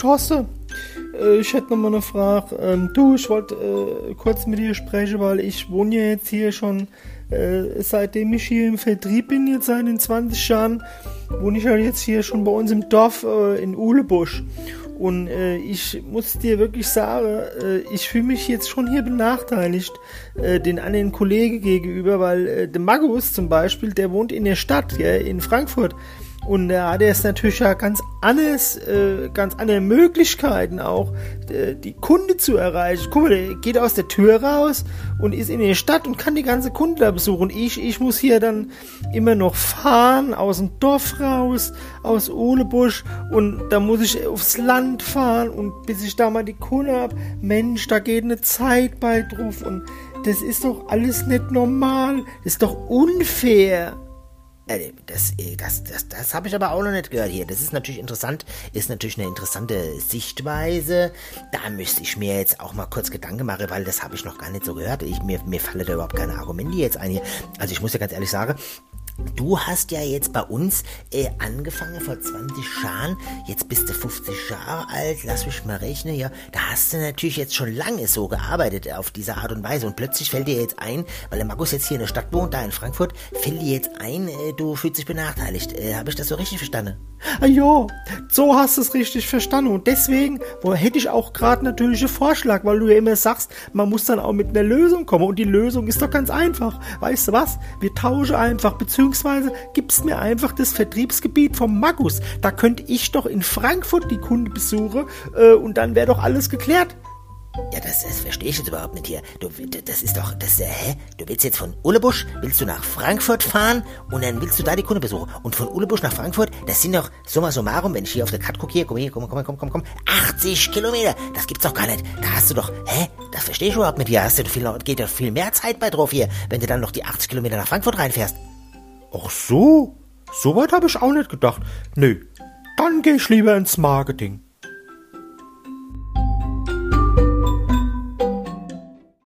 Tosse, äh, ich hätte noch mal eine Frage. Ähm, du, ich wollte äh, kurz mit dir sprechen, weil ich wohne ja jetzt hier schon, äh, seitdem ich hier im Vertrieb bin, jetzt seit den 20 Jahren, wohne ich halt jetzt hier schon bei uns im Dorf in Uhlebusch. Und äh, ich muss dir wirklich sagen, äh, ich fühle mich jetzt schon hier benachteiligt äh, den anderen Kollegen gegenüber, weil der Magus zum Beispiel, der wohnt in der Stadt, ja, in Frankfurt. Und da hat er ist natürlich ja ganz anders, äh, ganz andere Möglichkeiten auch, äh, die Kunde zu erreichen. Guck mal, der geht aus der Tür raus und ist in der Stadt und kann die ganze Kunde da besuchen. Ich, ich muss hier dann immer noch fahren, aus dem Dorf raus, aus Ohlebusch und da muss ich aufs Land fahren und bis ich da mal die Kunde hab, Mensch, da geht eine Zeit bei drauf und das ist doch alles nicht normal. Das ist doch unfair. Äh, das, äh, das, das, das habe ich aber auch noch nicht gehört hier. Das ist natürlich interessant, ist natürlich eine interessante Sichtweise. Da müsste ich mir jetzt auch mal kurz Gedanken machen, weil das habe ich noch gar nicht so gehört. Ich, mir, mir fallen da überhaupt keine Argumente jetzt ein hier. Also ich muss ja ganz ehrlich sagen, Du hast ja jetzt bei uns äh, angefangen vor 20 Jahren. Jetzt bist du 50 Jahre alt. Lass mich mal rechnen. Ja, da hast du natürlich jetzt schon lange so gearbeitet auf diese Art und Weise. Und plötzlich fällt dir jetzt ein, weil der Markus jetzt hier in der Stadt wohnt, da in Frankfurt, fällt dir jetzt ein, äh, du fühlst dich benachteiligt. Äh, Habe ich das so richtig verstanden? Ah, ja, so hast du es richtig verstanden. Und deswegen wo, hätte ich auch gerade natürlich einen Vorschlag, weil du ja immer sagst, man muss dann auch mit einer Lösung kommen. Und die Lösung ist doch ganz einfach. Weißt du was? Wir tauschen einfach, beziehungsweise gibst mir einfach das Vertriebsgebiet vom Magus. Da könnte ich doch in Frankfurt die Kunde besuchen äh, und dann wäre doch alles geklärt. Ja, das, das verstehe ich jetzt überhaupt nicht hier. Du, das ist doch, das, äh, hä? Du willst jetzt von Ullebusch, willst du nach Frankfurt fahren und dann willst du da die Kunde besuchen. Und von Ullebusch nach Frankfurt, das sind doch, summa summarum, wenn ich hier auf der Karte gucke, hier, komm hier, komm, komm, komm, komm, komm, 80 Kilometer. Das gibt's doch gar nicht. Da hast du doch, hä? Das verstehe ich überhaupt nicht. Hier hast du viel, geht doch viel mehr Zeit bei drauf hier, wenn du dann noch die 80 Kilometer nach Frankfurt reinfährst. Ach so? So weit habe ich auch nicht gedacht. Nö. Dann geh ich lieber ins Marketing.